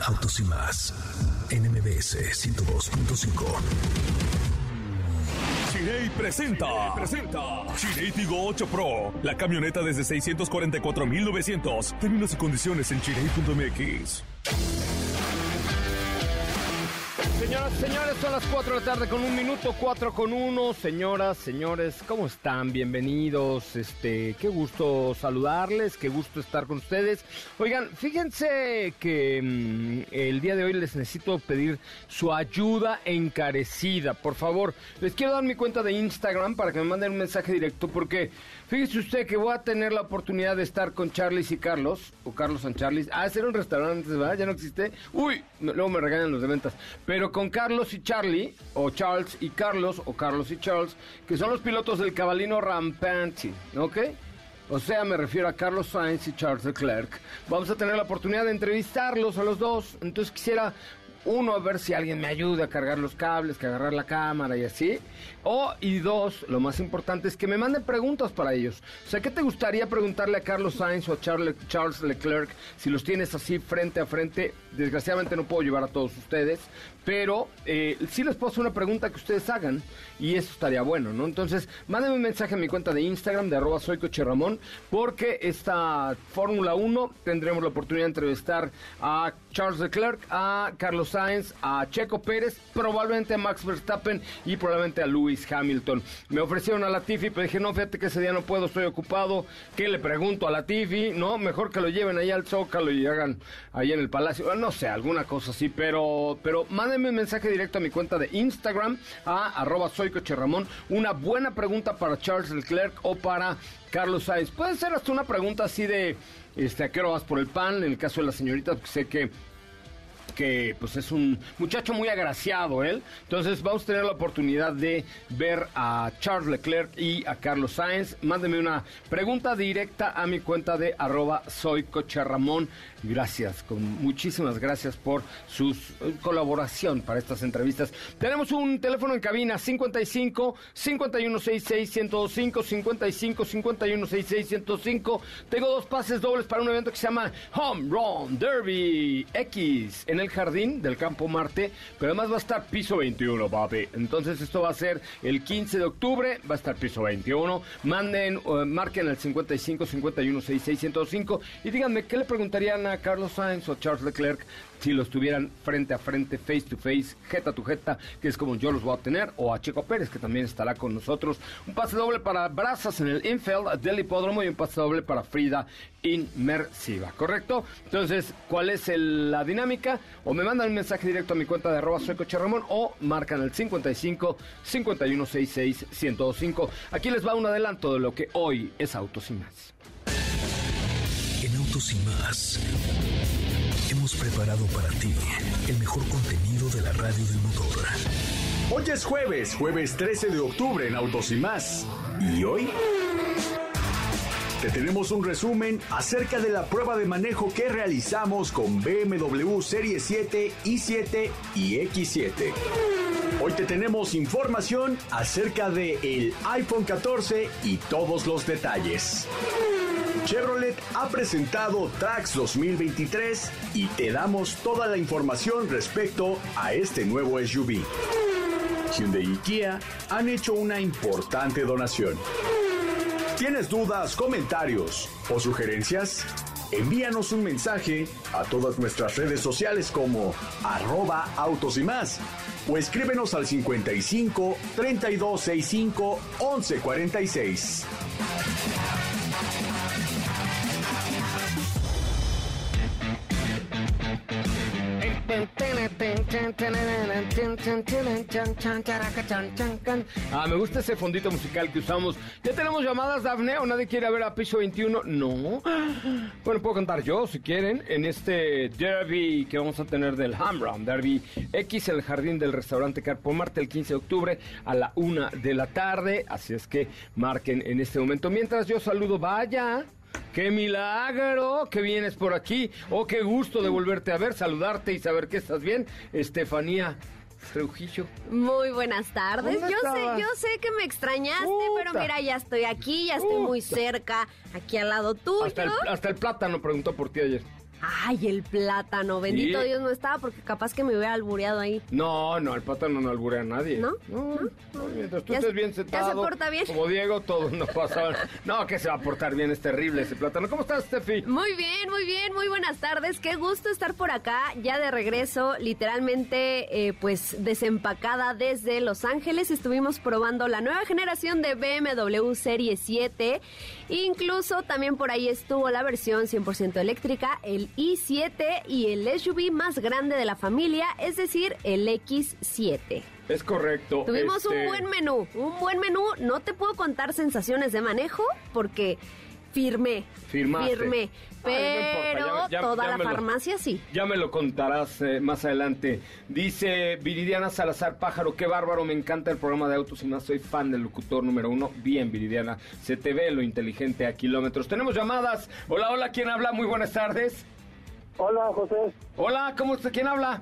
Autos y más en MBS 102.5. Chirey presenta, presenta Chirey Tigo 8 Pro, la camioneta desde 644.900. Términos y condiciones en chirey.mx. Señoras, señores, son las 4 de la tarde con un minuto, 4 con 1. Señoras, señores, ¿cómo están? Bienvenidos. Este, qué gusto saludarles, qué gusto estar con ustedes. Oigan, fíjense que mm, el día de hoy les necesito pedir su ayuda encarecida. Por favor, les quiero dar mi cuenta de Instagram para que me manden un mensaje directo porque fíjese usted que voy a tener la oportunidad de estar con Charlie y Carlos, o Carlos San Charlie. Ah, hacer un restaurante, ¿verdad? Ya no existe. Uy, luego me regañan los de ventas. Pero con Carlos y Charlie, o Charles y Carlos, o Carlos y Charles, que son los pilotos del cabalino Rampante, ¿ok? O sea, me refiero a Carlos Sainz y Charles Leclerc. Vamos a tener la oportunidad de entrevistarlos a los dos. Entonces quisiera uno, a ver si alguien me ayuda a cargar los cables, que agarrar la cámara y así. O, y dos, lo más importante es que me manden preguntas para ellos. O sea, ¿qué te gustaría preguntarle a Carlos Sainz o a Charles Leclerc si los tienes así frente a frente? Desgraciadamente no puedo llevar a todos ustedes, pero eh, sí les puedo hacer una pregunta que ustedes hagan y eso estaría bueno, ¿no? Entonces, mándenme un mensaje a mi cuenta de Instagram de arroba soy Ramón, porque esta Fórmula 1 tendremos la oportunidad de entrevistar a Charles Leclerc, a Carlos Sainz, a Checo Pérez, probablemente a Max Verstappen y probablemente a Lewis Hamilton. Me ofrecieron a Latifi, pero dije, no, fíjate que ese día no puedo, estoy ocupado. ¿Qué le pregunto a Latifi? No, mejor que lo lleven ahí al Zócalo y hagan ahí en el Palacio. No sé, alguna cosa así, pero, pero mándenme un mensaje directo a mi cuenta de Instagram, a arroba soy Ramón. Una buena pregunta para Charles Leclerc o para Carlos Sainz. Puede ser hasta una pregunta así de este, ¿a qué hora vas por el pan? En el caso de la señorita, porque sé que que pues es un muchacho muy agraciado él. Entonces vamos a tener la oportunidad de ver a Charles Leclerc y a Carlos Sainz. Mándeme una pregunta directa a mi cuenta de arroba soy Ramón. Gracias, con muchísimas gracias por su eh, colaboración para estas entrevistas. Tenemos un teléfono en cabina 55 5166 105 55 5166 105. Tengo dos pases dobles para un evento que se llama Home Run Derby X en el jardín del Campo Marte, pero además va a estar piso 21, papi. Entonces esto va a ser el 15 de octubre, va a estar piso 21. Manden, uh, marquen el 55 51 66 105 y díganme qué le preguntarían a Carlos Sainz o Charles Leclerc si los tuvieran frente a frente, face to face, jeta to jeta, que es como yo los voy a tener, o a Checo Pérez, que también estará con nosotros. Un pase doble para Brazas en el Infield del hipódromo y un pase doble para Frida Inmersiva, ¿correcto? Entonces, ¿cuál es la dinámica? O me mandan un mensaje directo a mi cuenta de arroba soy Ramón o marcan el 55 5166 1025. Aquí les va un adelanto de lo que hoy es Autos y más. En Autos y más preparado para ti el mejor contenido de la radio del motor. Hoy es jueves, jueves 13 de octubre en Autos y más. ¿Y hoy? Te tenemos un resumen acerca de la prueba de manejo que realizamos con BMW Serie 7, i7 y X7. Hoy te tenemos información acerca de el iPhone 14 y todos los detalles. Chevrolet ha presentado Trax 2023 y te damos toda la información respecto a este nuevo SUV. Hyundai y Kia han hecho una importante donación. ¿Tienes dudas, comentarios o sugerencias? Envíanos un mensaje a todas nuestras redes sociales como arroba autos y más o escríbenos al 55 3265 1146. Ah, me gusta ese fondito musical que usamos. ¿Ya tenemos llamadas, Dafne? ¿O nadie quiere ver a Piso 21? No. Bueno, puedo cantar yo, si quieren, en este derby que vamos a tener del Hamram. Derby X, el jardín del restaurante Carpo Marte, el 15 de octubre a la una de la tarde. Así es que marquen en este momento. Mientras yo saludo, vaya. ¡Qué milagro que vienes por aquí! ¡Oh, qué gusto de volverte a ver, saludarte y saber que estás bien! Estefanía Trujillo. Muy buenas tardes. ¿Dónde Yo sé, yo sé que me extrañaste, Puta. pero mira, ya estoy aquí, ya estoy muy cerca, aquí al lado tuyo. Hasta el, hasta el plátano preguntó por ti ayer. Ay, el plátano, bendito Sí. Dios no estaba porque capaz que me hubiera albureado ahí. No, no, el plátano no alburea a nadie. ¿No? No, no, mientras tú Ya estés bien ya se sentado. porta bien. Como Diego, todo no pasa. No, que se va a portar bien, es terrible ese plátano. ¿Cómo estás, Steffi? Muy bien, muy bien, muy buenas tardes. Qué gusto estar por acá, ya de regreso, literalmente, eh, pues desempacada desde Los Ángeles. Estuvimos probando la nueva generación de BMW Serie 7. Incluso también por ahí estuvo la versión 100% eléctrica, el i7 y el SUV más grande de la familia, es decir, el X7. Es correcto. Tuvimos un este, buen menú, un buen menú. No te puedo contar sensaciones de manejo porque firmé. Firmaste. Firmé. Pero importa, ya- ya- toda ya la lo- farmacia sí. Ya me lo contarás eh, más adelante. Dice Viridiana Salazar Pájaro, qué bárbaro, me encanta el programa de autos y más, soy fan del locutor número uno. Bien, Viridiana, se te ve lo inteligente a kilómetros. Tenemos llamadas. Hola, hola, ¿quién habla? Muy buenas tardes. Hola, José. Hola, ¿cómo está? ¿Quién habla?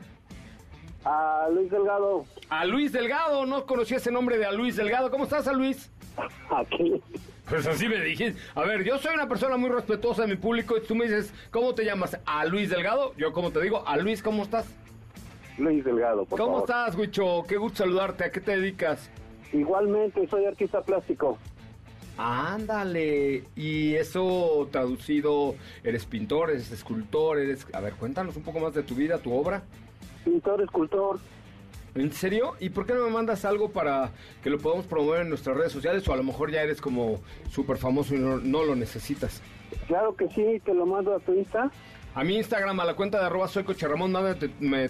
A Luis Delgado. A Luis Delgado, no conocí ese nombre de a Luis Delgado. ¿Cómo estás, a Luis? Aquí. Pues así me dijiste. A ver, yo soy una persona muy respetuosa de mi público y tú me dices, ¿cómo te llamas? ¿A Luis Delgado? Yo, como te digo, a Luis, ¿cómo estás? Luis Delgado, por ¿Cómo favor. estás, Huicho? Qué gusto saludarte. ¿A qué te dedicas? Igualmente, soy artista plástico. Ándale. Y eso traducido, eres pintor, eres escultor, eres... A ver, cuéntanos un poco más de tu vida, tu obra. Pintor, escultor. ¿En serio? ¿Y por qué no me mandas algo para que lo podamos promover en nuestras redes sociales? O a lo mejor ya eres como súper famoso y no, no lo necesitas. Claro que sí, te lo mando a tu Insta. A mi Instagram, a la cuenta de arroba soy Coche Ramón,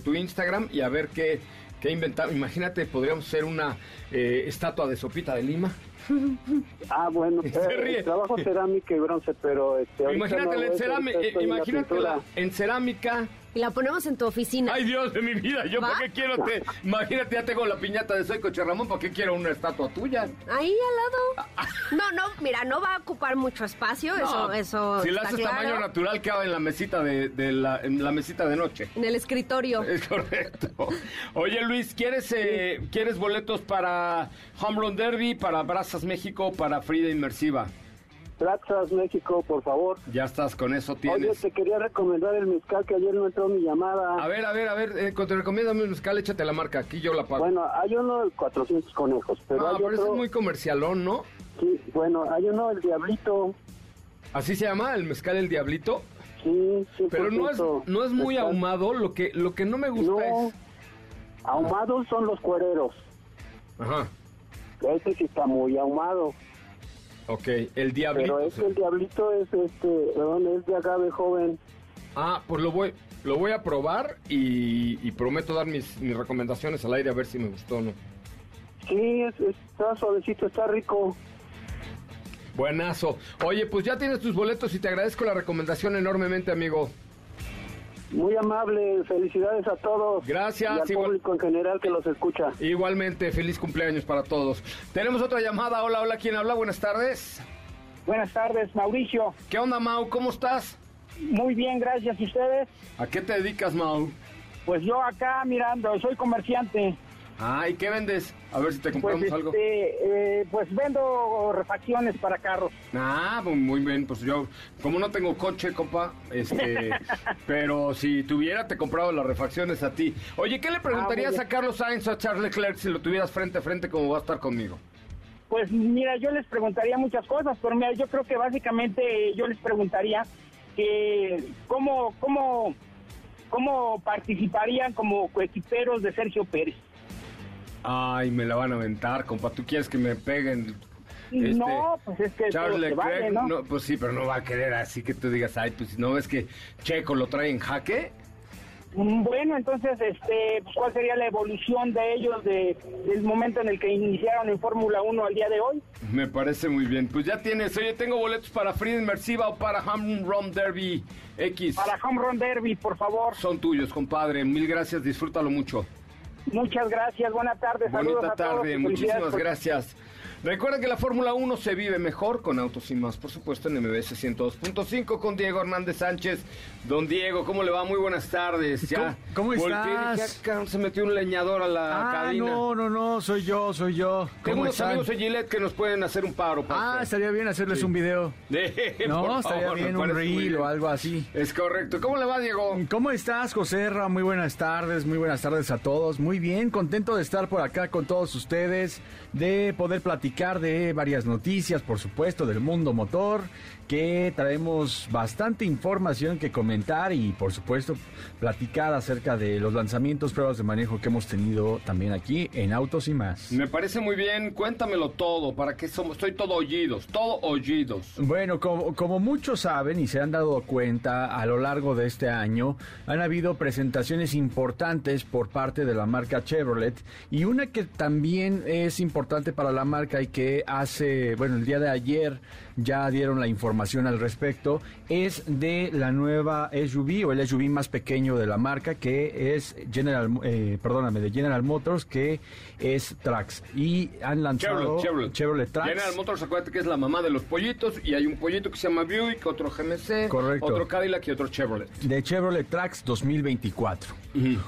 tu Instagram y a ver qué, qué inventamos. Imagínate, podríamos hacer una eh, estatua de sopita de Lima. Ah, bueno, Se eh, ríe. trabajo cerámica y bronce, pero este, ahorita Imagínate no, en, es- la imagínate pintura. en cerámica. Y la ponemos en tu oficina. Ay, Dios de mi vida, ¿yo para qué quiero? Te, imagínate, ya tengo la piñata de Soy Coche Ramón, ¿para qué quiero una estatua tuya? Ahí al lado. No, no, mira, no va a ocupar mucho espacio, eso, No, eso Si la haces claro. tamaño natural, cabe en la mesita de, de la, en la mesita de noche. En el escritorio. Es correcto. Oye, Luis, ¿quieres, eh, ¿quieres boletos para Home Run Derby, para Brazas México, para Frida Inmersiva? Plaxas, México, por favor. Ya estás, con eso Oye, tienes. te quería recomendar el mezcal que ayer no entró mi llamada. A ver, a ver, a ver, eh, te recomiendo mi mezcal, échate la marca, aquí yo la pago. Bueno, hay uno de 400 conejos, pero no, hay pero ese otro... es muy comercialón, ¿no? Sí, bueno, hay uno, el Diablito. Así se llama, el mezcal El Diablito. Sí, sí. Pero no es, no es muy ahumado, lo que, lo que no me gusta No, es... ahumados son los cuereros. Ajá, Este sí está muy ahumado. Ok, el Diablito. Pero este, el Diablito es, este, perdón, es de agave joven. Ah, pues lo voy, lo voy a probar y, y prometo dar mis, mis recomendaciones al aire a ver si me gustó o no. Sí, es, está suavecito, está rico. Buenazo. Oye, pues ya tienes tus boletos y te agradezco la recomendación enormemente, amigo. Muy amable, felicidades a todos. Gracias, Y al igual- público en general que los escucha. Igualmente, feliz cumpleaños para todos. Tenemos otra llamada. Hola, hola, ¿quién habla? Buenas tardes. Buenas tardes, Mauricio. ¿Qué onda, Mau? ¿Cómo estás? Muy bien, gracias. ¿Y ustedes? ¿A qué te dedicas, Mau? Pues yo acá mirando, soy comerciante. Ah, ¿y qué vendes? A ver si te Pues, compramos algo. este, eh, pues vendo refacciones para carros. Ah, pues muy bien, pues yo, como no tengo coche, compa, este, pero si tuviera, te compraba las refacciones a ti. Oye, ¿qué le preguntarías bien. a Carlos Sainz o a Charles Leclerc si lo tuvieras frente a frente como va a estar conmigo? Pues mira, yo les preguntaría muchas cosas, pero mira, yo creo que básicamente yo les preguntaría que cómo, cómo, cómo participarían como coequiperos de Sergio Pérez. Ay, me la van a aventar, compa. ¿Tú quieres que me peguen? no, pues es que Charles Leclerc, vale, ¿no? no, pues sí, pero no va a querer así que tú digas, ay, pues no ves que Checo lo trae en jaque. Mm, Bueno, entonces, este, pues, ¿cuál sería la evolución de ellos de, del momento en el que iniciaron en Fórmula 1 al día de hoy? Me parece muy bien. Pues ya tienes, oye, tengo boletos para Free Inmersiva o para Home Run Derby X. Para Home Run Derby, por favor. Son tuyos, compadre. Mil gracias, disfrútalo mucho. Muchas gracias, buenas tardes, saludos Bonita a todos. tarde, muchísimas gracias. Recuerda que la Fórmula 1 se vive mejor con Autos y Más, por supuesto, en MBS 102.5 con Diego Hernández Sánchez. Don Diego, ¿cómo le va? Muy buenas tardes. Ya ¿Cómo- estás? "Ah, cabrón, se metió un leñador a la Ah, cabina. no, no, no, soy yo, soy yo. Tengo ¿Cómo unos amigos de Gillette que nos pueden hacer un paro. para Ah, usted. estaría bien hacerles Sí. un video. De- No, estaría favor, bien un reel bien. o algo así. Es correcto. ¿Cómo le va, Diego? ¿Cómo estás, José Ra? Muy buenas tardes, muy buenas tardes a todos. Muy bien, contento de estar por acá con todos ustedes, de poder platicar de varias noticias, por supuesto, del mundo motor, que traemos bastante información que comentar y, por supuesto, platicar acerca de los lanzamientos, pruebas de manejo que hemos tenido también aquí en Autos y más. Me parece muy bien. Cuéntamelo todo. ¿Para qué somos? Estoy todo oídos. Todo oídos. Bueno, como, como muchos saben y se han dado cuenta a lo largo de este año, han habido presentaciones importantes por parte de la marca Chevrolet y una que también es importante para la marca y que hace, bueno, el día de ayer ya dieron la información al respecto, es de la nueva SUV o el SUV más pequeño de la marca que es General, eh, perdóname, de General Motors que es Trax y han lanzado Chevrolet, Chevrolet. Trax. General Motors, acuérdate que es la mamá de los pollitos y hay un pollito que se llama Buick, otro GMC, Correcto. otro Cadillac y otro Chevrolet. de Chevrolet Trax 2024.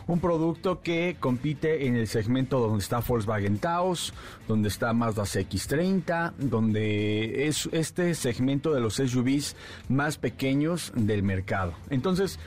Un producto que compite en el segmento donde está Volkswagen Taos, donde está Mazda CX-30, donde es este segmento de los SUVs más pequeños del mercado. Entonces,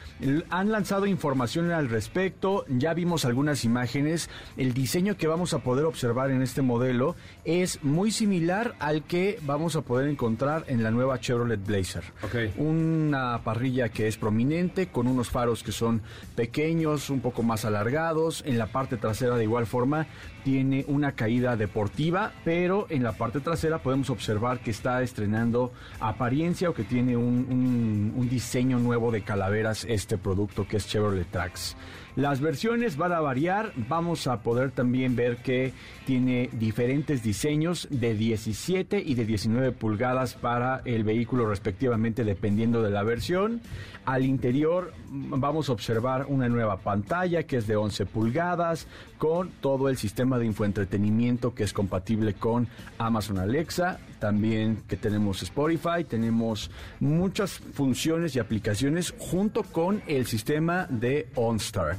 han lanzado información al respecto, ya vimos algunas imágenes, el diseño que vamos a poder observar en este modelo es muy similar al que vamos a poder encontrar en la nueva Chevrolet Blazer. Ok. Una parrilla que es prominente, con unos faros que son pequeños, un poco más alargados. En la parte trasera, de igual forma, tiene una caída deportiva, pero en la parte trasera podemos observar que está estrenando apariencia o que tiene un, diseño nuevo de calaveras este producto que es Chevrolet Trax. Las versiones van a variar, vamos a poder también ver que tiene diferentes diseños de 17 y de 19 pulgadas para el vehículo respectivamente dependiendo de la versión. Al interior mm, vamos a observar una nueva pantalla que es de 11 pulgadas con todo el sistema de infoentretenimiento que es compatible con Amazon Alexa, también que tenemos Spotify, tenemos muchas funciones y aplicaciones junto con el sistema de OnStar.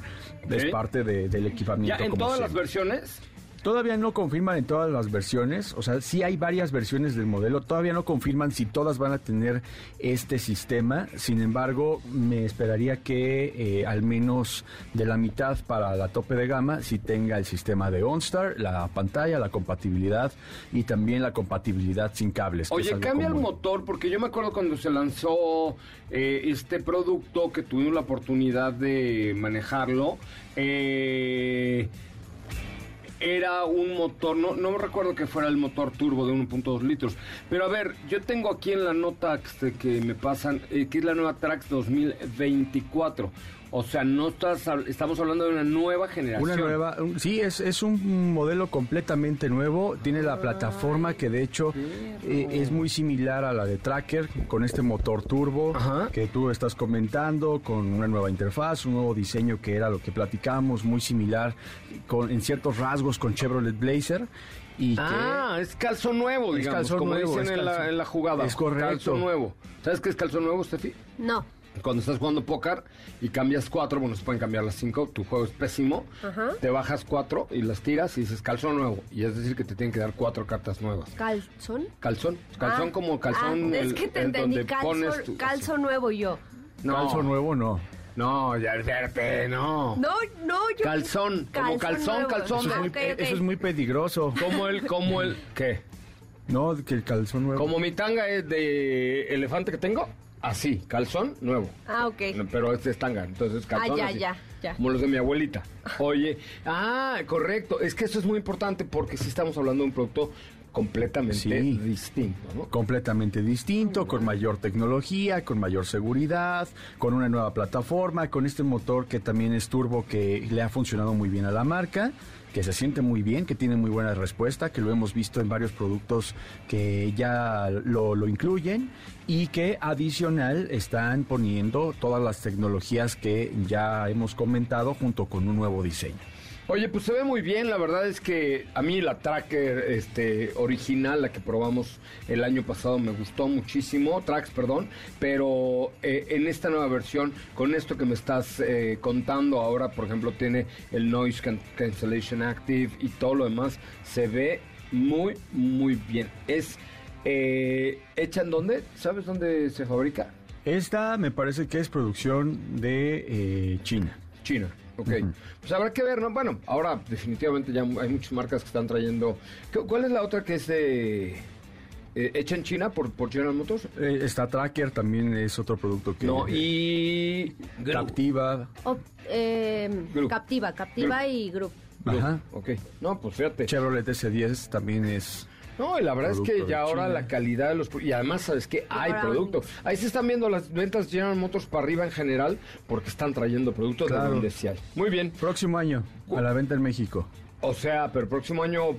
Es parte de- del equipamiento. ¿Ya en todas las versiones? Todavía no confirman en todas las versiones, o sea, sí hay varias versiones del modelo, todavía no confirman si todas van a tener este sistema, sin embargo, me esperaría que eh, al menos de la mitad para la tope de gama si tenga el sistema de OnStar, la pantalla, la compatibilidad y también la compatibilidad sin cables. Oye, cambia el motor, porque yo me acuerdo cuando se lanzó eh, este producto que tuvimos la oportunidad de manejarlo. eh, era un motor, no, no recuerdo que fuera el motor turbo de 1.2 litros. Pero a ver, yo tengo aquí en la nota que, que me pasan, eh, que es la nueva Trax 2024. O sea, no estás, estamos hablando de una nueva generación. Una nueva, un- sí, es, es un modelo completamente nuevo. Tiene la plataforma que de hecho eh, es muy similar a la de Tracker, con este motor turbo Ajá. que tú estás comentando, con una nueva interfaz, un nuevo diseño que era lo que platicamos, muy similar con, en ciertos rasgos con Chevrolet Blazer. Y que Ah, es calzón nuevo, Es digamos, calzón como nuevo, dicen es en la, en la jugada. Es correcto. Calzón nuevo. ¿Sabes qué es calzón nuevo, Steffi? No. Cuando estás jugando póker y cambias cuatro, bueno, se pueden cambiar las cinco, tu juego es pésimo, Ajá. te bajas cuatro y las tiras y dices calzón nuevo. Y es decir que te tienen que dar cuatro cartas nuevas. ¿Calzón? Calzón, calzón Ah, como calzón. ah, es que te el entendí, donde calzo, pones tu- calzo nuevo yo. No, calzo nuevo no. no, ya verte, no. No, no, yo... Calzón, como calzón, nuevo. calzón. Eso es, Ah, muy, eso es muy peligroso. Como el, como el, ¿qué? No, que el calzón nuevo. Como mi tanga es de elefante que tengo. Así, calzón nuevo. Ah, ok. Pero este es tanga, entonces calzón Ah, ya, así, ya, ya. Como los de mi abuelita. Oye, ah, correcto. Es que eso es muy importante porque sí estamos hablando de un producto completamente Sí. distinto, ¿no? completamente distinto, con mayor tecnología, con mayor seguridad, con una nueva plataforma, con este motor que también es turbo que le ha funcionado muy bien a la marca, que se siente muy bien, que tiene muy buena respuesta, que lo hemos visto en varios productos que ya lo, lo incluyen y que adicional están poniendo todas las tecnologías que ya hemos comentado junto con un nuevo diseño. Oye, pues se ve muy bien, la verdad es que a mí la Tracker este, original, la que probamos el año pasado, me gustó muchísimo, Trax, perdón, pero eh, en esta nueva versión, con esto que me estás eh, contando ahora, por ejemplo, tiene el Noise Can- Cancellation Active y todo lo demás, se ve muy, muy bien. Es eh, hecha en dónde? ¿Sabes dónde se fabrica? Esta me parece que es producción de eh, China. China. Ok, pues habrá que ver, ¿no? Bueno, ahora definitivamente ya hay muchas marcas que están trayendo. ¿Qué- ¿Cuál es la otra que es de, eh, hecha en China por, por General Motors? Eh, esta Tracker también es otro producto que... No, y. Captiva. Oh, eh, Group. captiva, captiva y group. Ajá. Ok, no, pues fíjate. Chevrolet S10 también es... No, y la verdad es que ya ahora China. la calidad de los... Y además, ¿sabes qué? Hay producto. Ahí se están viendo las ventas de General Motors para arriba en general porque están trayendo productos de donde sí hay. Muy bien. Próximo año, a la venta en México. O sea, pero próximo año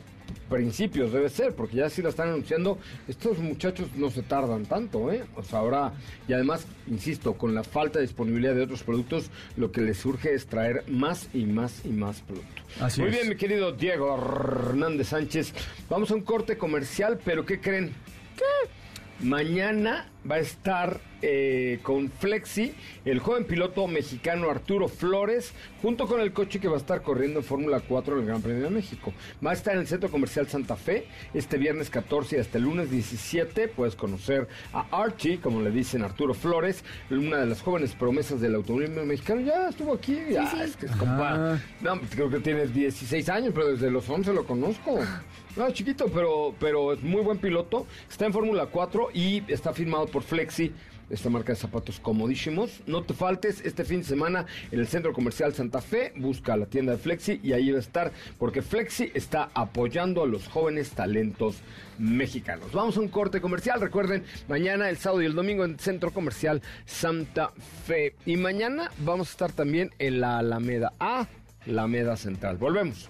principios debe ser, porque ya sí la están anunciando. Estos muchachos no se tardan tanto, ¿eh? O sea, ahora, y además, insisto, con la falta de disponibilidad de otros productos, lo que les surge es traer más y más y más productos. Así Muy es. bien, mi querido Diego Hernández Sánchez. Vamos a un corte comercial, pero ¿qué creen? Mañana va a estar eh, con Flexi el joven piloto mexicano Arturo Flores, junto con el coche que va a estar corriendo en Fórmula 4 del Gran Premio de México. Va a estar en el Centro Comercial Santa Fe este viernes 14 y hasta el lunes 17. Puedes conocer a Archie, como le dicen Arturo Flores, una de las jóvenes promesas del automovilismo mexicano. Ya estuvo aquí, ya es que es compa. Ah. No, creo que tiene 16 años, pero desde los 11 lo conozco. No, chiquito, pero, pero es muy buen piloto. Está en Fórmula 4 y está firmado por Flexi, esta marca de zapatos comodísimos. No te faltes este fin de semana en el Centro Comercial Santa Fe. Busca la tienda de Flexi y ahí va a estar, porque Flexi está apoyando a los jóvenes talentos mexicanos. Vamos a un corte comercial. Recuerden, mañana, el sábado y el domingo en Centro Comercial Santa Fe. Y mañana vamos a estar también en la Alameda A, la Alameda Central. Volvemos.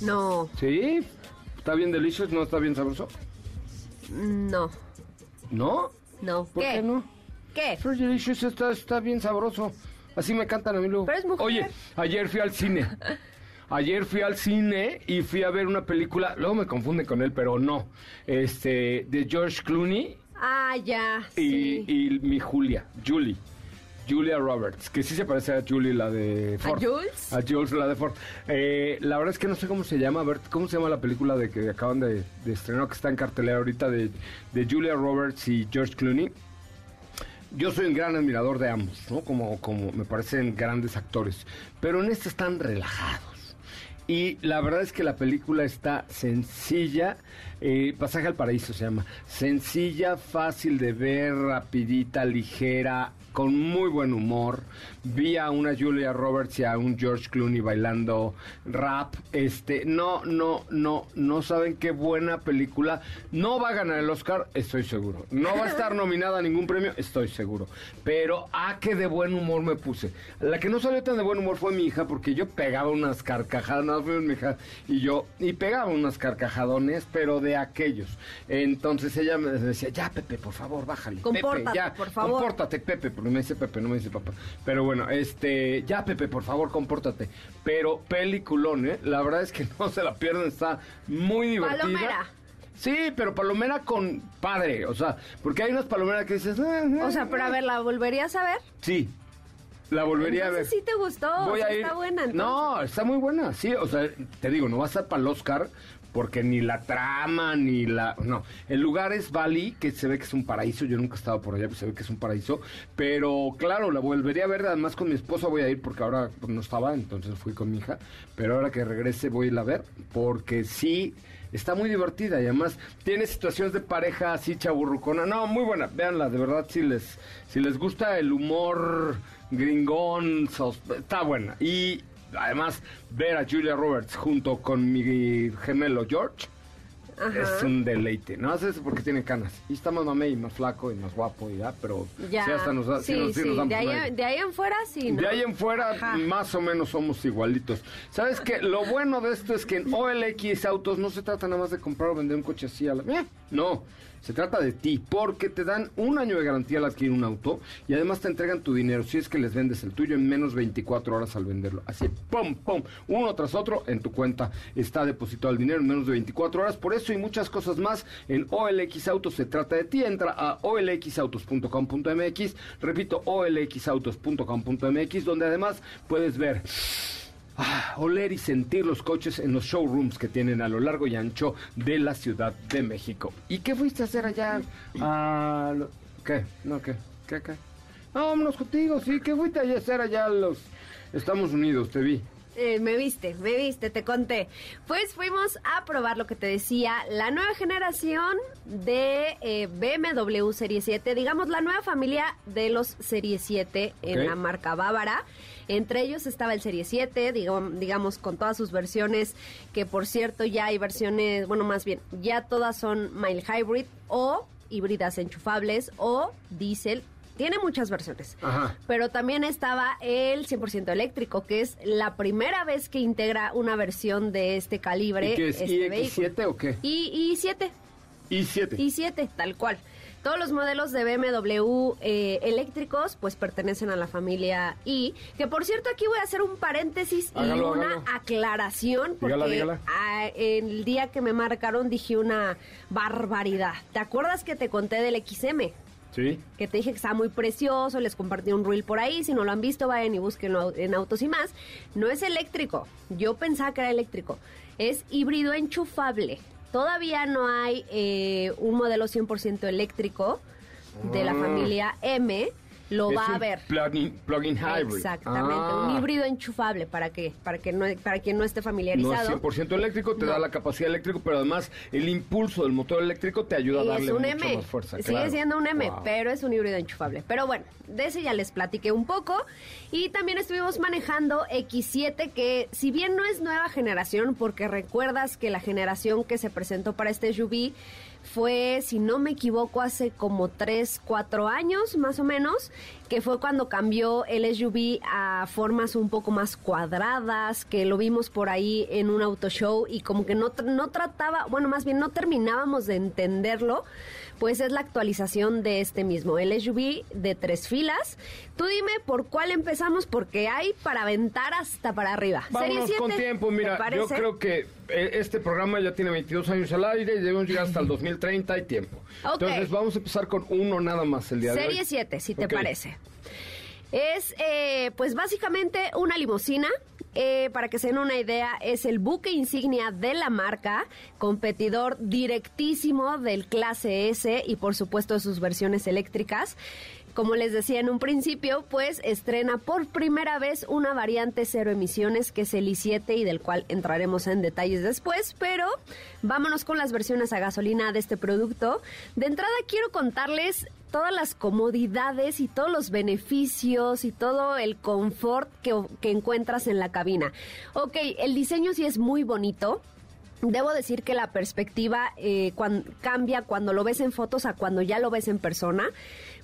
No, ¿Sí? ¿Está bien delicioso? ¿No está bien sabroso? no, ¿No? no. ¿Por ¿Qué? qué no? ¿Qué? Fresh Delicious está, está bien sabroso. Así me cantan a mí luego. Pero es mujer. Oye, ayer fui al cine. Ayer fui al cine y fui a ver una película. Luego me confunden con él, pero no. Este, de George Clooney Ah, ya. y, sí. y mi Julia, Julie. Julia Roberts, que sí se parece a Julie, la de Ford. Jules? A Jules, la de Ford. Eh, la verdad es que no sé cómo se llama. A ver, ¿cómo se llama la película de que acaban de, de estrenar, que está en cartelera ahorita, de, de Julia Roberts y George Clooney? Yo soy un gran admirador de ambos, ¿no? Como, como me parecen grandes actores. Pero en este están relajados. Y la verdad es que la película está sencilla. eh, Pasaje al Paraíso se llama. Sencilla, fácil de ver, rapidita, ligera, con muy buen humor. Vi a una Julia Roberts y a un George Clooney bailando rap. Este, no, no, no, no saben qué buena película. No va a ganar el Oscar, estoy seguro. No va a estar nominada a ningún premio, estoy seguro. Pero, ah, qué de buen humor me puse. La que no salió tan de buen humor fue mi hija, porque yo pegaba unas carcajadas, nada más fue mi hija y yo, y pegaba unas carcajadones, pero de aquellos. Entonces ella me decía, ya, Pepe, por favor, bájale. Compórtate, Pepe, ya, por favor. compórtate, Pepe, porque me dice Pepe, no me dice papá. Pero bueno, este, ya, Pepe, por favor, compórtate. Pero peliculón, ¿eh? La verdad es que no se la pierden, está muy divertida. Palomera. Sí, pero palomera con padre, o sea, porque hay unas palomeras que dices... "Ah, ah, O sea, pero a ver, ¿la volverías a ver? Sí, la volvería a ver. Sí te gustó, o sea, está buena. entonces. No, está muy buena, sí, o sea, te digo, no va a estar para el Oscar porque ni la trama ni la no, el lugar es Bali, que se ve que es un paraíso, yo nunca he estado por allá, pero se ve que es un paraíso, pero claro, la volvería a ver, además con mi esposa voy a ir porque ahora pues, no estaba, entonces fui con mi hija, pero ahora que regrese voy a ir a ver porque sí Está muy divertida y además tiene situaciones de pareja así chaburrucona. No, muy buena. Véanla, de verdad, si les, si les gusta el humor gringón, está buena. Y además, ver a Julia Roberts junto con mi gemelo George es un deleite. No hace eso porque tiene canas. Y está más mamey, más flaco y más guapo y ya, pero Ya. sí hasta nos da- sí sí, nos- sí de, ahí, de ahí en fuera sí, ¿no? De ahí en fuera, Ajá. más o menos somos igualitos. ¿Sabes qué? Lo bueno de esto es que en OLX Autos no se trata nada más de comprar o vender un coche así a la... ¡Eh! No, se trata de ti, porque te dan un año de garantía al adquirir un auto y además te entregan tu dinero si es que les vendes el tuyo en menos 24 horas al venderlo. Así, pum, pum, uno tras otro en tu cuenta está depositado el dinero en menos de 24 horas. Por eso y muchas cosas más en OLX Autos se trata de ti. Entra a olxautos.com.mx, repito, olxautos.com.mx, donde además puedes ver Ah, oler y sentir los coches en los showrooms que tienen a lo largo y ancho de la Ciudad de México. ¿Y qué fuiste a hacer allá? Ah, lo- ¿Qué? No, ¿qué? ¿Qué, qué? No, vámonos contigo, sí. ¿Qué fuiste a hacer allá a los Estados Unidos? Te vi. Eh, me viste, me viste, te conté. Pues fuimos a probar lo que te decía, la nueva generación de eh, BMW Serie 7, digamos la nueva familia de los Serie 7 en la marca Bávara. Entre ellos estaba el Serie 7, digamos, digamos con todas sus versiones, que por cierto ya hay versiones, bueno, más bien, ya todas son mild hybrid o híbridas enchufables o diésel. Tiene muchas versiones. Ajá. Pero también estaba el 100% eléctrico, que es la primera vez que integra una versión de este calibre. ¿Y qué es? este vehículo. ¿IX7 o qué? Y, i7, I7. i7, tal cual. Todos los modelos de BMW eh, eléctricos pues pertenecen a la familia I, que por cierto aquí voy a hacer un paréntesis Hágalo, y una hágalo. aclaración, porque Dígala, dígala. el día que me marcaron dije una barbaridad. ¿Te acuerdas que te conté del XM? Sí. que te dije que estaba muy precioso, les compartí un reel por ahí, si no lo han visto vayan y búsquenlo en Autos y Más. No es eléctrico, yo pensaba que era eléctrico, es híbrido enchufable. Todavía no hay eh, un modelo 100% eléctrico de la Ah. familia M, lo Es va a ver. Plug-in plug-in hybrid. Exactamente, Ah. un híbrido enchufable para que para que no para quien no esté No es familiarizado. 100% eléctrico, te No. da la capacidad eléctrica, pero además el impulso del motor eléctrico te ayuda a darle es un mucho M. más fuerza. Sigue claro. siendo un M, Wow. pero es un híbrido enchufable. Pero bueno, de ese ya les platiqué un poco. Y también estuvimos manejando X7, que si bien no es nueva generación, porque recuerdas que la generación que se presentó para este SUV fue, si no me equivoco, hace como 3, 4 años más o menos, que fue cuando cambió el SUV a formas un poco más cuadradas, que lo vimos por ahí en un auto show y como que no, no trataba, bueno, más bien no terminábamos de entenderlo, pues es la actualización de este mismo, el SUV de tres filas. Tú dime por cuál empezamos, porque hay para aventar hasta para arriba. Vámonos Serie con 7, tiempo, ¿te mira, yo creo que eh, este programa ya tiene 22 años al aire y debemos llegar hasta el 2030 y tiempo. Entonces vamos a empezar con uno nada más el día de hoy. Serie 7, si te parece. Es, eh, pues básicamente una limusina. Eh, para que se den una idea, es el buque insignia de la marca, competidor directísimo del clase S y por supuesto sus versiones eléctricas. Como les decía en un principio, pues estrena por primera vez una variante cero emisiones que es el i7 y del cual entraremos en detalles después, pero vámonos con las versiones a gasolina de este producto. De entrada quiero contarles todas las comodidades y todos los beneficios y todo el confort que, encuentras en la cabina. Ok, el diseño sí es muy bonito. Debo decir que la perspectiva eh, cambia cuando lo ves en fotos a cuando ya lo ves en persona,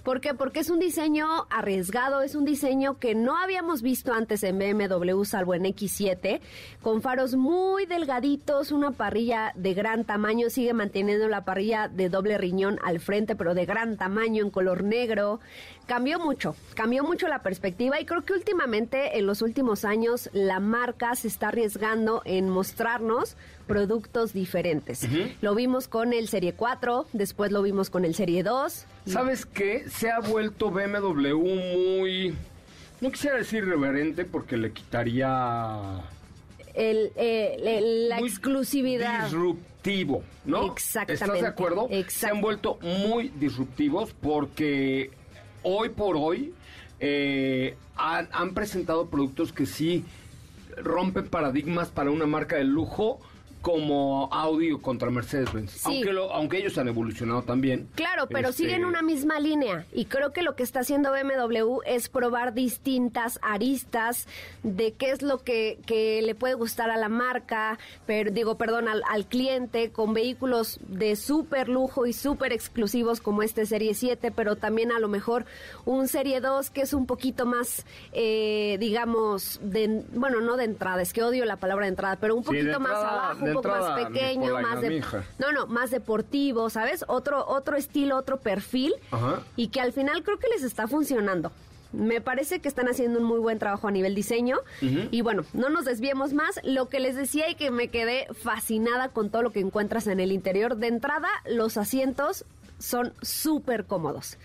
¿Por qué? Porque es un diseño arriesgado, es un diseño que no habíamos visto antes en BMW, salvo en X7, con faros muy delgaditos, una parrilla de gran tamaño, sigue manteniendo la parrilla de doble riñón al frente, pero de gran tamaño, en color negro. Cambió mucho, cambió mucho la perspectiva y creo que últimamente, en los últimos años, la marca se está arriesgando en mostrarnos productos diferentes. Lo vimos con el Serie 4, después lo vimos con el Serie 2. ¿Sabes qué? Se ha vuelto BMW muy... No quisiera decir irreverente porque le quitaría... El, eh, el- la muy exclusividad. Disruptivo, ¿no? Exactamente, ¿Estás de acuerdo? Se exacto. han vuelto muy disruptivos porque hoy por hoy eh, han, han presentado productos que sí rompen paradigmas para una marca de lujo como Audi contra Mercedes-Benz. Sí. Aunque, lo- aunque ellos han evolucionado también. Claro, pero Este, siguen una misma línea y creo que lo que está haciendo BMW es probar distintas aristas de qué es lo que, que le puede gustar a la marca, pero digo, perdón, al, al cliente con vehículos de súper lujo y súper exclusivos como este Serie 7, pero también a lo mejor un Serie 2 que es un poquito más, eh, digamos, de, bueno, no de entrada, es que odio la palabra de entrada, pero un Sí, poquito más abajo, un poco más pequeño, más de... No, no, más deportivo, ¿sabes? Otro, otro estilo, otro perfil. Ajá. Y que al final creo que les está funcionando. Me parece que están haciendo un muy buen trabajo a nivel diseño. Y bueno, no nos desviemos más. Lo que les decía y que me quedé fascinada con todo lo que encuentras en el interior. De entrada, los asientos son súper cómodos.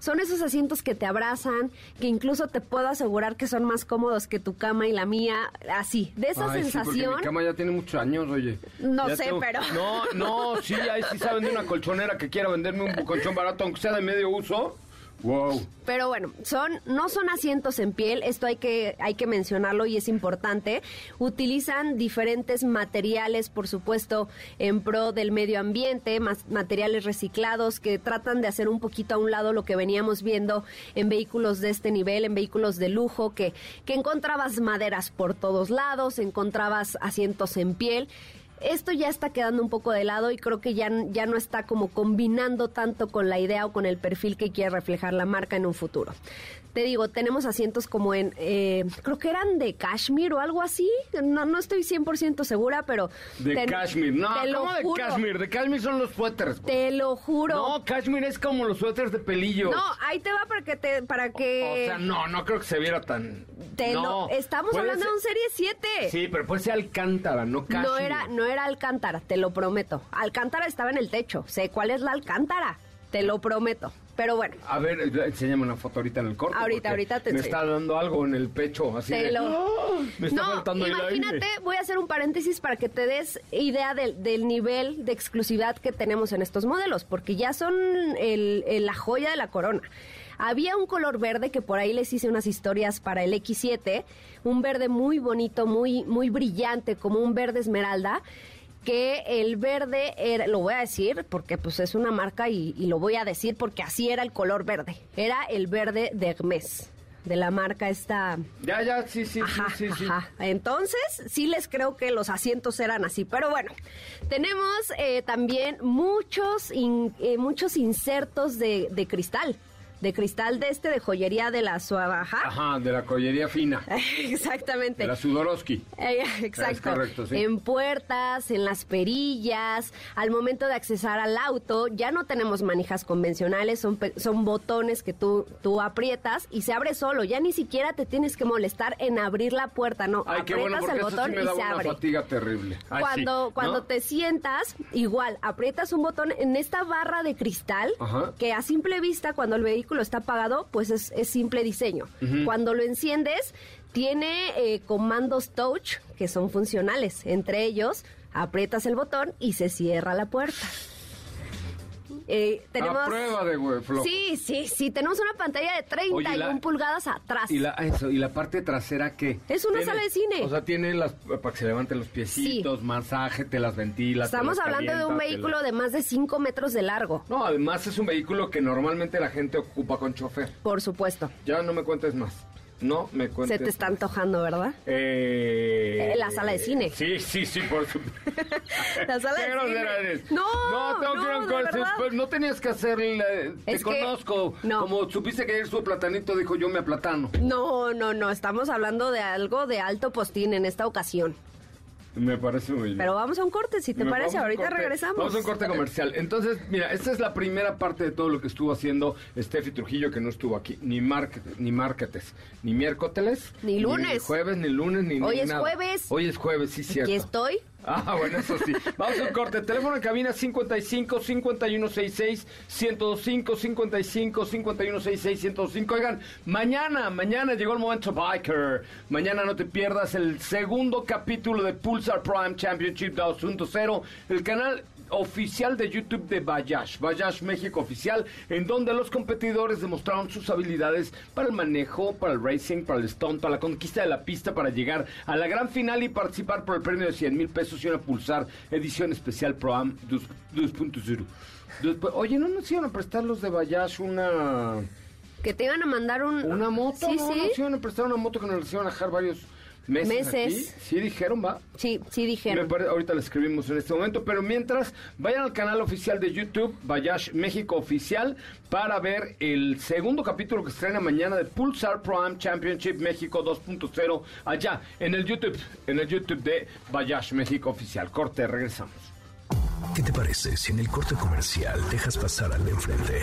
Son esos asientos que te abrazan, que incluso te puedo asegurar que son más cómodos que tu cama y la mía. Así, de esa Ay, sí, porque sensación. mi cama ya tiene muchos años, oye. No Ya sé, pero- No, no, sí, ahí sí saben de una colchonera que quiera venderme un colchón barato, aunque sea de medio uso. Wow. Pero bueno, son no son asientos en piel, esto hay que hay que mencionarlo y es importante. Utilizan diferentes materiales, por supuesto, en pro del medio ambiente, más materiales reciclados que tratan de hacer un poquito a un lado lo que veníamos viendo en vehículos de este nivel, en vehículos de lujo que que encontrabas maderas por todos lados, encontrabas asientos en piel esto ya está quedando un poco de lado y creo que ya, ya no está como combinando tanto con la idea o con el perfil que quiere reflejar la marca en un futuro. Te digo, tenemos asientos como en, eh, creo que eran de cashmere o algo así, no, no estoy 100% segura, pero... De te- cashmere. No, te lo ¿cómo de juro, cashmere? De cashmere son los suéteres. güey. Te lo juro. No, cashmere es como los suéteres de pelillo. No, ahí te va para que te, para que... O sea, no, no creo que se viera tan... te no. lo- estamos hablando de un Serie 7. Sí, pero puede ser Alcántara, no cashmere. No era, no era Alcántara, te lo prometo. Alcántara estaba en el techo. Sé cuál es la Alcántara, te lo prometo. Pero bueno, A ver, eh, enséñame una foto ahorita en el corte. Ahorita, ahorita te Me enseño. está dando algo en el pecho, así te de... lo... ¡Ah! Me está no, faltando el imagínate, aire. voy a hacer un paréntesis para que te des idea del, del nivel de exclusividad que tenemos en estos modelos, porque ya son el- el- la joya de la corona. Había un color verde que por ahí les hice unas historias para el X7, un verde muy bonito, muy, muy brillante, como un verde esmeralda, que el verde era, lo voy a decir porque pues es una marca y, y lo voy a decir porque así era el color verde. Era el verde de Hermes, de la marca esta Ya, ya, sí, sí, Ajá, sí, sí, sí. ajá. Entonces, sí les creo que los asientos eran así. Pero bueno, tenemos eh, también muchos, in- eh, muchos insertos de, de cristal. De cristal de este, de joyería de la Suabaja. Ajá, de la collería fina. Exactamente. De la Sudorowski. Eh, exacto. Es correcto, sí. En puertas, en las perillas, al momento de accesar al auto, ya no tenemos manijas convencionales, son, son botones que tú, tú aprietas y se abre solo, ya ni siquiera te tienes que molestar en abrir la puerta, no, Ay, aprietas bueno, el sí botón y da se una abre. fatiga terrible. Ay, Cuando, sí, cuando ¿no? te sientas, igual, aprietas un botón en esta barra de cristal, Ajá. que a simple vista, cuando el vehículo está apagado, pues es, es simple diseño. Cuando lo enciendes, tiene eh, comandos touch que son funcionales. Entre ellos, aprietas el botón y se cierra la puerta. Eh, tenemos... A prueba de güey. Sí, sí, sí, tenemos una pantalla de 31 Oye, la- pulgadas atrás. ¿Y la, eso, ¿Y la parte trasera qué? Es una sala de cine. O sea, tiene las, para que se levanten los piecitos, masaje, te las ventilas. Estamos hablando de un vehículo las- de más de 5 metros de largo, No, además es un vehículo que normalmente la gente ocupa con chofer. por supuesto. Ya no me cuentes más. No me cuentes Se te está antojando, ¿verdad? Eh, la sala de cine. Sí, sí, sí, por supuesto. la sala de cine. No, no, corte. verdad. Pues no tenías que hacer el, Te conozco. no. Como supiste que ayer su platanito dijo yo me aplatano. No, no, no, estamos hablando de algo de alto postín en esta ocasión. Me parece muy bien. Pero vamos a un corte, si te Me- parece, ahorita corte- regresamos. Vamos a un corte comercial. Entonces, mira, esta es la primera parte de todo lo que estuvo haciendo Steffi Trujillo, que no estuvo aquí. Ni, market, ni marketes, ni miércoles. Ni lunes. jueves, ni lunes, ni Hoy ni es nada. jueves. Hoy es jueves, sí, cierto. Aquí estoy. Ah, bueno, eso sí. Vamos a un corte. Teléfono en cabina 55 5166 1025 55 5166 1025. Oigan, mañana, mañana llegó el momento biker. Mañana no te pierdas el segundo capítulo de Pulsar Prime Championship 2.0, el canal oficial de YouTube de Bayash, Bayash México Oficial, en donde los competidores demostraron sus habilidades para el manejo, para el racing, para el stunt, para la conquista de la pista, para llegar a la gran final y participar por el premio de 100 mil pesos y una Pulsar edición especial Pro Am 2- 2.0. Después- Oye, ¿no nos iban a prestar los de Bayash una, Que te iban a mandar un... una moto? Sí, ¿no? sí. Nos iban a prestar una moto que nos iban a dejar varios meses, Meses. aquí. Sí, dijeron, va. Sí, sí Me dijeron. ahorita le escribimos en este momento, pero mientras, vayan al canal oficial de YouTube, Bayash México Oficial, para ver el segundo capítulo que se estrena mañana de Pulsar Prime Championship México 2.0, allá en el YouTube, en el YouTube de Bayash México Oficial. Corte, regresamos. ¿Qué te parece si en el corte comercial dejas pasar al de enfrente?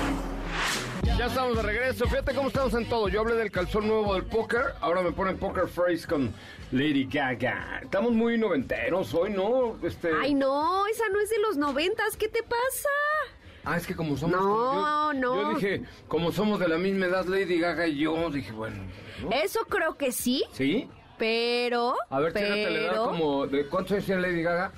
Ya estamos de regreso. Fíjate cómo estamos en todo. Yo hablé del calzón nuevo del póker. Ahora me ponen Poker Face con Lady Gaga. Estamos muy noventeros hoy, ¿no? Este... Ay, no, esa no es de los noventas. ¿Qué te pasa? Ah, es que como somos... No, yo, no. Yo dije, como somos de la misma edad, Lady Gaga y yo, dije, bueno... ¿no? Eso creo que sí, ¿Sí? pero... A ver, chécate la edad pero, como... ¿De cuántos años tiene Lady Gaga?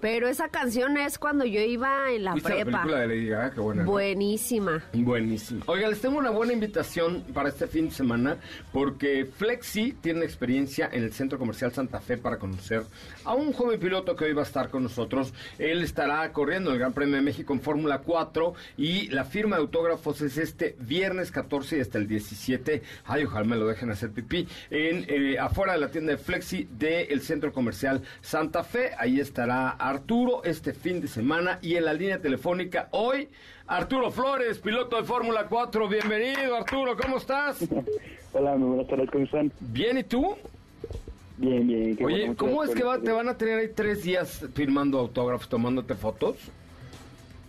Pero esa canción es cuando yo iba en la ¿Viste la prepa. película de Lady Gaga? Qué buena. ¿no? Buenísima. Buenísimo. Oiga, les tengo una buena invitación para este fin de semana porque Flexi tiene experiencia en el Centro Comercial Santa Fe para conocer a un joven piloto que hoy va a estar con nosotros. Él estará corriendo el Gran Premio de México en Fórmula 4 y la firma de autógrafos es este viernes 14 y hasta el 17. Ay, ojalá me lo dejen hacer pipí. En, eh, afuera de la tienda de Flexi del Centro Comercial Santa Fe. Ahí estará Arturo este fin de semana y en la línea telefónica hoy Arturo Flores, piloto de Fórmula 4. Bienvenido Arturo, ¿cómo estás? Hola, muy buenas tardes, ¿cómo están? Bien, ¿y tú? Bien, bien. qué Oye, bueno, ¿cómo es que va- te van a tener ahí tres días firmando autógrafos, tomándote fotos?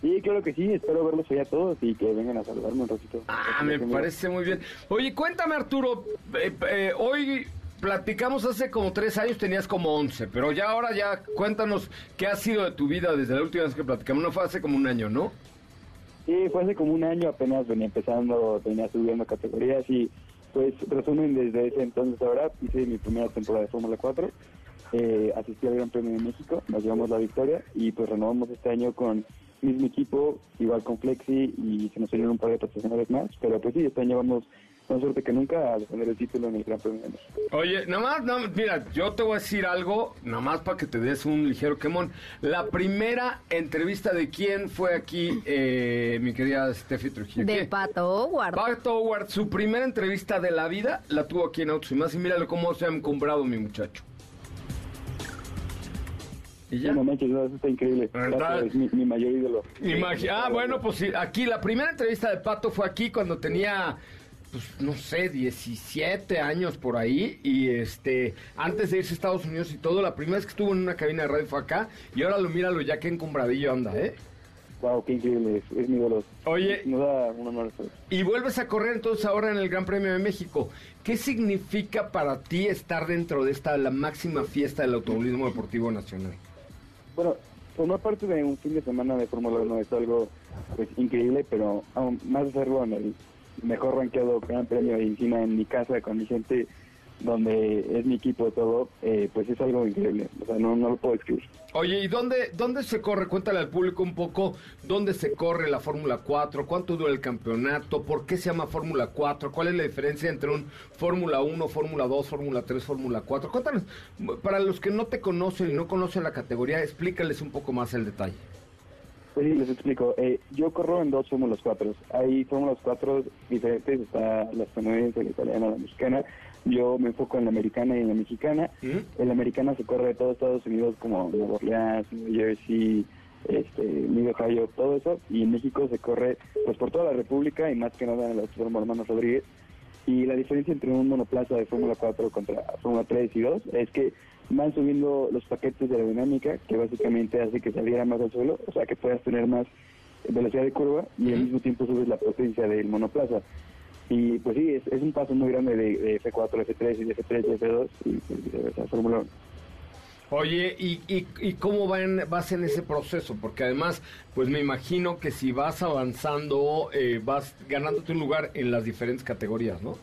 Sí, claro que sí, espero verlos allá todos y que vengan a saludarme un ratito. Ah, me parece muy bien. Oye, cuéntame Arturo, eh, eh, hoy platicamos hace como tres años, tenías como once, pero ya ahora ya cuéntanos qué ha sido de tu vida desde la última vez que platicamos, no fue hace como un año, ¿no? Sí, fue hace como un año, apenas venía empezando, venía subiendo categorías y pues resumen desde ese entonces ahora hice mi primera temporada de Fórmula 4, eh, asistí al Gran Premio de México, nos llevamos la victoria y pues renovamos este año con mismo equipo, igual con Flexi y se nos unieron un par de patrocinadores más, pero pues sí, este año vamos suerte que nunca a defender el título en el Gran Premio de México. Oye, nada más, nada más, mira, yo te voy a decir algo, nada más para que te des un ligero quemón. La primera entrevista de quién fue aquí, eh, mi querida Steffi Trujillo. De ¿Qué? Pato Howard. Pato Howard, su primera entrevista de la vida la tuvo aquí en Autos y Más. Y mírale cómo se han comprado mi muchacho. Y ya. No manches, no, eso está increíble. Es mi, mi mayor ídolo. Ah, bueno, pues sí, aquí la primera entrevista de Pato fue aquí cuando tenía, pues no sé, 17 años por ahí. Y este, antes de irse a Estados Unidos y todo, la primera vez que estuvo en una cabina de radio fue acá. Y ahora lo míralo ya que encumbradillo anda, ¿eh? Wow, qué increíble, es, es mi ídolo. Oye. Nos da un honor. Y vuelves a correr entonces ahora en el Gran Premio de México. ¿Qué significa para ti estar dentro de esta, la máxima fiesta del automovilismo deportivo nacional? Bueno, formar parte de un fin de semana de Fórmula 1 es algo pues increíble, pero aún más en el mejor rankeado Gran Premio y encima en mi casa con mi gente, donde es mi equipo todo, eh, pues es algo increíble. O sea, no, no lo puedo escribir. Oye, ¿y dónde, dónde se corre? Cuéntale al público un poco dónde se corre la Fórmula 4, cuánto dura el campeonato, por qué se llama Fórmula 4, cuál es la diferencia entre un Fórmula 1, Fórmula 2, Fórmula 3, Fórmula 4. Cuéntanos, para los que no te conocen y no conocen la categoría, explícales un poco más el detalle. Pues sí, les explico. Eh, yo corro en dos Fórmulas 4. Hay Fórmulas 4 diferentes, está la estadounidense, la italiana, la mexicana. Yo me enfoco en la americana y en la mexicana. En la americana se corre de todo Estados Unidos como Nueva Orleans, New Jersey, este, New Ohio, todo eso. Y en México se corre pues por toda la República y más que nada en la Fórmula Hermanos Rodríguez. Y la diferencia entre un monoplaza de Fórmula 4 contra Fórmula 3 y 2 es que van subiendo los paquetes de aerodinámica, que básicamente hace que saliera más al suelo, o sea, que puedas tener más velocidad de curva y al mismo tiempo subes la potencia del monoplaza. Y pues sí, es, es un paso muy grande de, F4, F3 y de F3 y F2 y pues, Fórmula 1. Oye, ¿y, y, y cómo van, vas en ese proceso? Porque además, pues me imagino que si vas avanzando, eh, vas ganándote un lugar en las diferentes categorías, ¿no?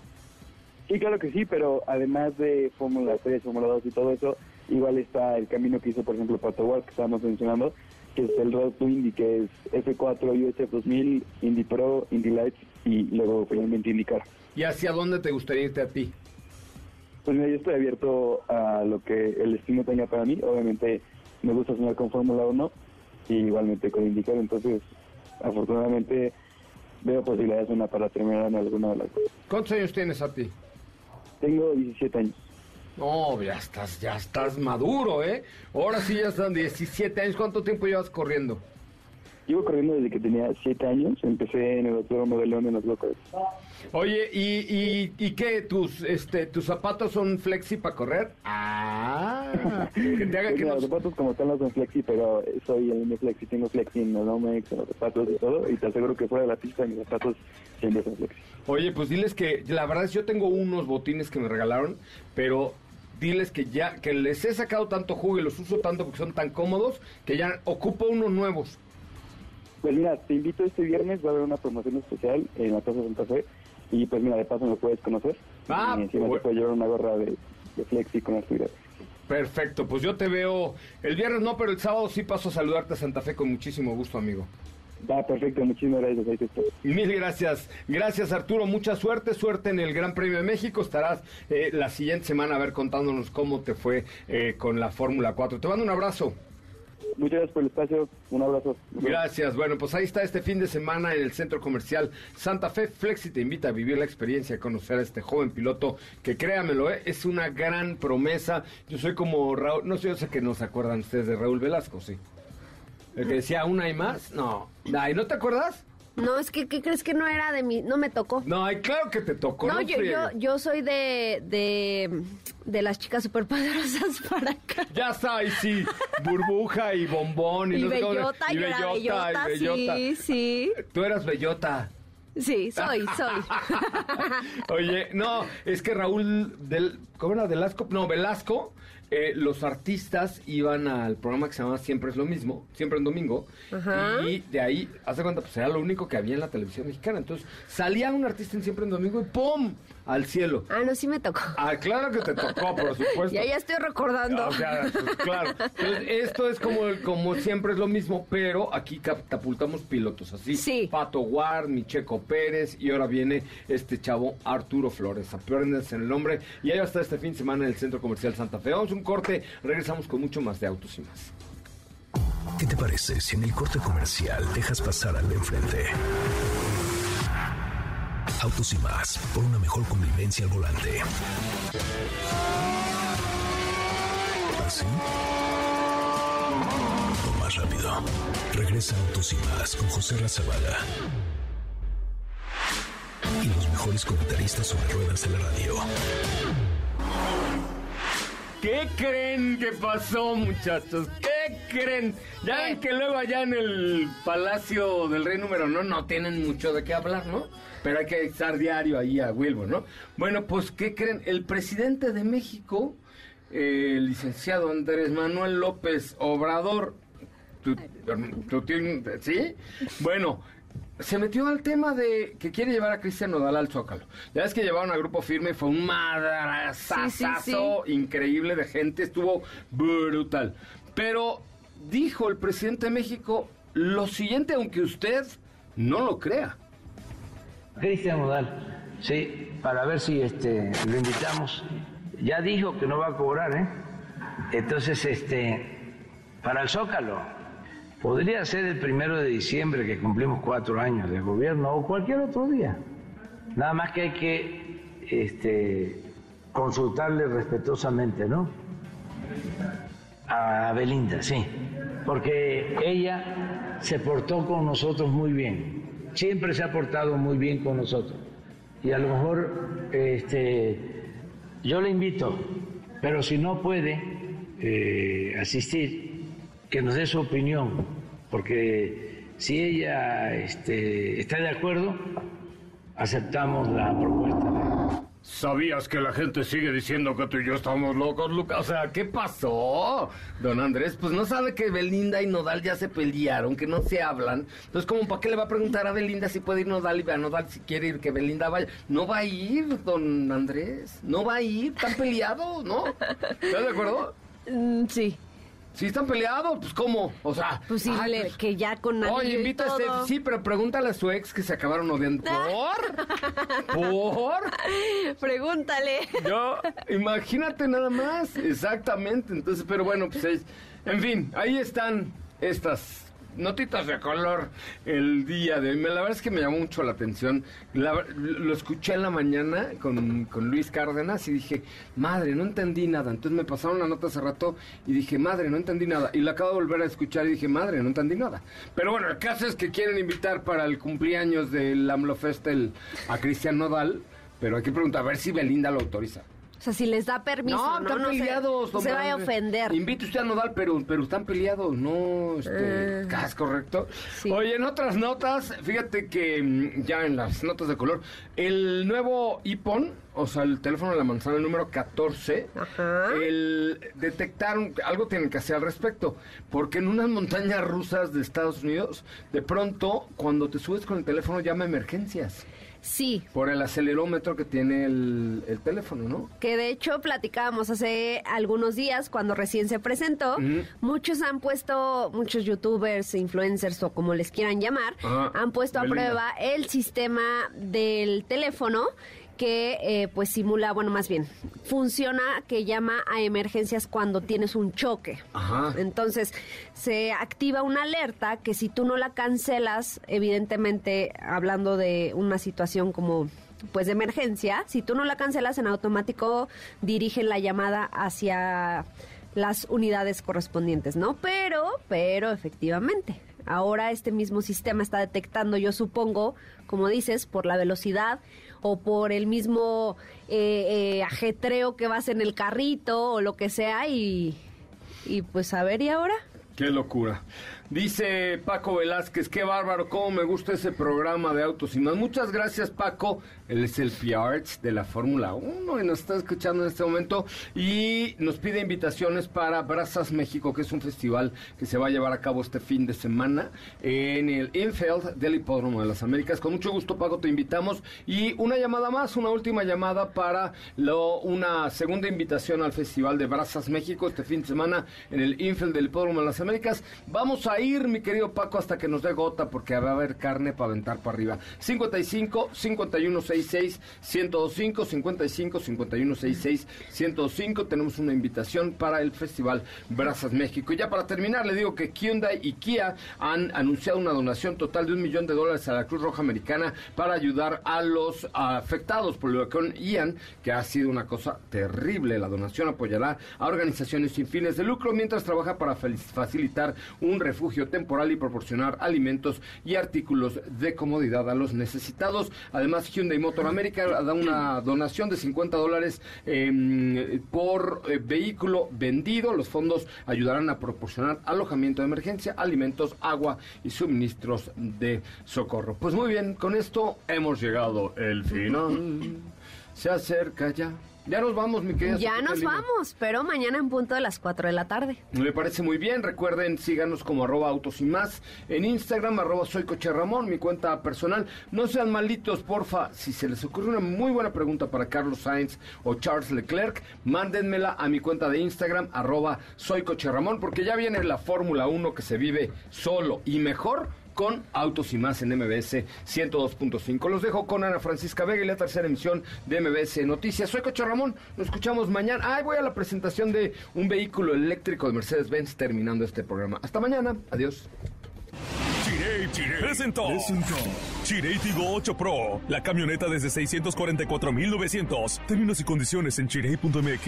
Sí, claro que sí, pero además de Fórmula 3, Fórmula 2 y todo eso, igual está el camino que hizo, por ejemplo, Pato Ward, que estábamos mencionando, que es el Road to Indy, que es F4, USF 2000, Indy Pro, Indy Lights y luego finalmente IndyCar. ¿Y hacia dónde te gustaría irte a ti? Pues mira, yo estoy abierto a lo que el destino tenga para mí. Obviamente me gusta soñar con Fórmula 1 y igualmente con IndyCar, entonces afortunadamente veo posibilidades una para terminar en alguna de las dos. ¿Cuántos años tienes a ti? Tengo 17 años. No, ya estás, ya estás maduro, ¿eh? Ahora sí ya están 17 años. ¿Cuánto tiempo llevas corriendo? Llevo corriendo desde que tenía 7 años. Empecé en el Autódromo de León en los locos. Oye, ¿y, y, y qué? ¿Tus, este, ¿Tus zapatos son flexi para correr? Ah, que te haga que Los zapatos como tal no son flexi, pero soy el flexi. Tengo flexi en los Nomex, en los zapatos y todo. Y te aseguro que fuera de la pista mis zapatos siempre son flexi. Oye, pues diles que la verdad es yo tengo unos botines que me regalaron, pero diles que ya que les he sacado tanto jugo y los uso tanto porque son tan cómodos que ya ocupo unos nuevos. Pues mira, te invito este viernes, va a haber una promoción especial en la Casa Santa Fe y pues mira, de paso me puedes conocer. Ah, y encima te puedo llevar una gorra de, de flexi con actividad. Perfecto, pues yo te veo el viernes no, pero el sábado sí paso a saludarte a Santa Fe con muchísimo gusto, amigo. Va, perfecto, muchísimas gracias. Ahí te estoy. Mil gracias. Gracias, Arturo. Mucha suerte, suerte en el Gran Premio de México. Estarás eh, la siguiente semana a ver contándonos cómo te fue eh, con la Fórmula 4. Te mando un abrazo. Muchas gracias por el espacio. Un abrazo. Gracias. Bueno, pues ahí está este fin de semana en el Centro Comercial Santa Fe. Flexi te invita a vivir la experiencia, a conocer a este joven piloto que créamelo, ¿eh? es una gran promesa. Yo soy como Raúl, no sé, yo sé que no se acuerdan ustedes de Raúl Velasco, sí. El que decía, ¿una y más? No. Ay, ¿no te acuerdas? No, es que, ¿qué crees que no era de mí? No me tocó. No, ay, claro que te tocó. No, No, yo, yo, yo soy de, de, de las chicas superpoderosas para acá. Ya está, ahí sí. Burbuja y bombón. Y, Y no sé cómo- bellota, y yo era bellota, y bellota. sí, sí. Tú eras bellota. Sí, soy, soy. Oye, no, es que Raúl del, ¿cómo era? Velasco, no, Velasco, eh, los artistas iban al programa que se llamaba Siempre es lo mismo, siempre en domingo, Ajá. y de ahí, hace cuenta, pues era lo único que había en la televisión mexicana. Entonces, salía un artista en siempre en domingo y ¡pum! Al cielo. Ah, no, sí me tocó. Ah, claro que te tocó, por supuesto. Ya, ya estoy recordando. O sea, pues, claro. Entonces, esto es como, como siempre es lo mismo, pero aquí catapultamos pilotos así. Sí. Pato Ward, Micheco Pérez y ahora viene este chavo Arturo Flores. Apérdense en el nombre. Y ahí va a estar este fin de semana en el Centro Comercial Santa Fe. Vamos a un corte, regresamos con mucho más de autos y más. ¿Qué te parece si en el corte comercial dejas pasar al de enfrente? Autos y más, por una mejor convivencia al volante. ¿Así? O más rápido. Regresa Autos y más con José Razabala. Y los mejores comentaristas sobre ruedas de la radio. ¿Qué creen que pasó, muchachos? ¿Qué creen? Ya ven que luego allá en el Palacio del Rey número no, no tienen mucho de qué hablar, ¿no? Pero hay que estar diario ahí a Wilbur, ¿no? Bueno, pues, ¿qué creen? El presidente de México, eh, el licenciado Andrés Manuel López Obrador, ¿tú, tú tienes- ¿sí? Bueno, se metió al tema de que quiere llevar a Cristian Nodal al Zócalo. Ya ves que llevaron a Grupo Firme, fue un madrazazo Sí, sí, sí. increíble de gente, estuvo brutal. Pero dijo el presidente de México lo siguiente, aunque usted no lo crea. Cristian Nodal, sí, para ver si este, lo invitamos. Ya dijo que no va a cobrar, ¿eh? Entonces, este, para el Zócalo, podría ser el primero de diciembre que cumplimos cuatro años de gobierno o cualquier otro día. Nada más que hay que este, consultarle respetuosamente, ¿no? A Belinda, sí, porque ella se portó con nosotros muy bien, siempre se ha portado muy bien con nosotros. Y a lo mejor este, yo le invito, pero si no puede eh, asistir, que nos dé su opinión, porque si ella este, está de acuerdo, aceptamos la propuesta. ¿Sabías que la gente sigue diciendo que tú y yo estamos locos, Lucas? O sea, ¿qué pasó? Don Andrés, pues no sabe que Belinda y Nodal ya se pelearon, que no se hablan. Entonces, ¿cómo para qué le va a preguntar a Belinda si puede ir Nodal y a Nodal si quiere ir que Belinda vaya? No va a ir, don Andrés. No va a ir. Están peleados, ¿no? ¿Estás de acuerdo? Mm, sí. Sí, están peleados, pues ¿cómo? O sea, Pues sí, ay, le- pues, que ya con anillo Oye, invita a. Steph. Sí, pero pregúntale a su ex que se acabaron odiando. ¿Por? ¿Por? Pregúntale. Yo, imagínate nada más, exactamente. Entonces, pero bueno, pues es, en fin, ahí están estas notitas de color el día de hoy. La verdad es que me llamó mucho la atención. La lo escuché en la mañana con, con Luis Cárdenas y dije, madre, no entendí nada. Entonces me pasaron la nota hace rato y dije, madre, no entendí nada. Y la acabo de volver a escuchar y dije, madre, no entendí nada. Pero bueno, el caso es que quieren invitar para el cumpleaños del AMLO Fest el- a Cristian Nodal. Pero hay que preguntar a ver si Belinda lo autoriza. O sea, si les da permiso, ¿no? están no se- peleados. don se vaya a ofender. Invite usted a Nodal, pero, pero están peleados, no, este, Ah. ¿es correcto? Sí. Oye, en otras notas, fíjate que mm, ya en las notas de color, el nuevo iPhone, o sea, el teléfono de la manzana, el número 14, Ajá. el detectaron, algo tienen que hacer al respecto, porque en unas montañas rusas de Estados Unidos, de pronto, cuando te subes con el teléfono, llama emergencias, Sí, por el acelerómetro que tiene el, el teléfono, ¿no? que de hecho platicábamos hace algunos días cuando recién se presentó. Muchos han puesto, muchos youtubers, influencers o como les quieran llamar, han puesto a prueba el sistema del teléfono que eh, pues simula, bueno, más bien, funciona que llama a emergencias cuando tienes un choque. Ajá. Entonces, se activa una alerta que si tú no la cancelas, evidentemente, hablando de una situación como pues de emergencia, si tú no la cancelas en automático dirigen la llamada hacia las unidades correspondientes, ¿no? Pero, pero efectivamente, ahora este mismo sistema está detectando, yo supongo, como dices, por la velocidad o por el mismo eh, eh, ajetreo que vas en el carrito o lo que sea y, y pues a ver, ¿y ahora? Qué locura. Dice Paco Velázquez, qué bárbaro, cómo me gusta ese programa de autos y más. Muchas gracias Paco, él es el PR de la Fórmula 1 y nos está escuchando en este momento y nos pide invitaciones para Brazas México, que es un festival que se va a llevar a cabo este fin de semana en el Infield del Hipódromo de las Américas. Con mucho gusto Paco te invitamos y una llamada más, una última llamada para lo, una segunda invitación al Festival de Brazas México este fin de semana en el Infield del Hipódromo de las Américas. Vamos a ir, mi querido Paco, hasta que nos dé gota porque va a haber carne para aventar para arriba. 55 5166 1025 55 5166 1025 tenemos una invitación para el Festival Brazas México. Y ya para terminar, le digo que Hyundai y Kia han anunciado una donación total de un millón de dólares a la Cruz Roja Americana para ayudar a los afectados por el huracán Ian, que ha sido una cosa terrible. La donación apoyará a organizaciones sin fines de lucro mientras trabaja para facilitar un refugio temporal y proporcionar alimentos y artículos de comodidad a los necesitados. Además, Hyundai Motor America da una donación de 50 dólares eh, por eh, vehículo vendido. Los fondos ayudarán a proporcionar alojamiento de emergencia, alimentos, agua y suministros de socorro. Pues muy bien, con esto hemos llegado el final. Se acerca ya. Ya nos vamos, mi querida. Ya nos vamos, pero mañana en punto de las 4 de la tarde. Me parece muy bien. Recuerden, síganos como arroba autos y más. En Instagram, arroba soy Coche Ramón, mi cuenta personal. No sean malitos, porfa. Si se les ocurre una muy buena pregunta para Carlos Sainz o Charles Leclerc, mándenmela a mi cuenta de Instagram, arroba soy Coche Ramón, porque ya viene la Fórmula 1 que se vive solo y mejor con Autos y Más en MBS 102.5. Los dejo con Ana Francisca Vega y la tercera emisión de MBS Noticias. Soy Coche Ramón, nos escuchamos mañana. Ay, voy a la presentación de un vehículo eléctrico de Mercedes-Benz terminando este programa. Hasta mañana, adiós. Chirey, Chirey presentó. Chirey Tigo 8 Pro. La camioneta desde 644,900. Términos y condiciones en chirey.mx.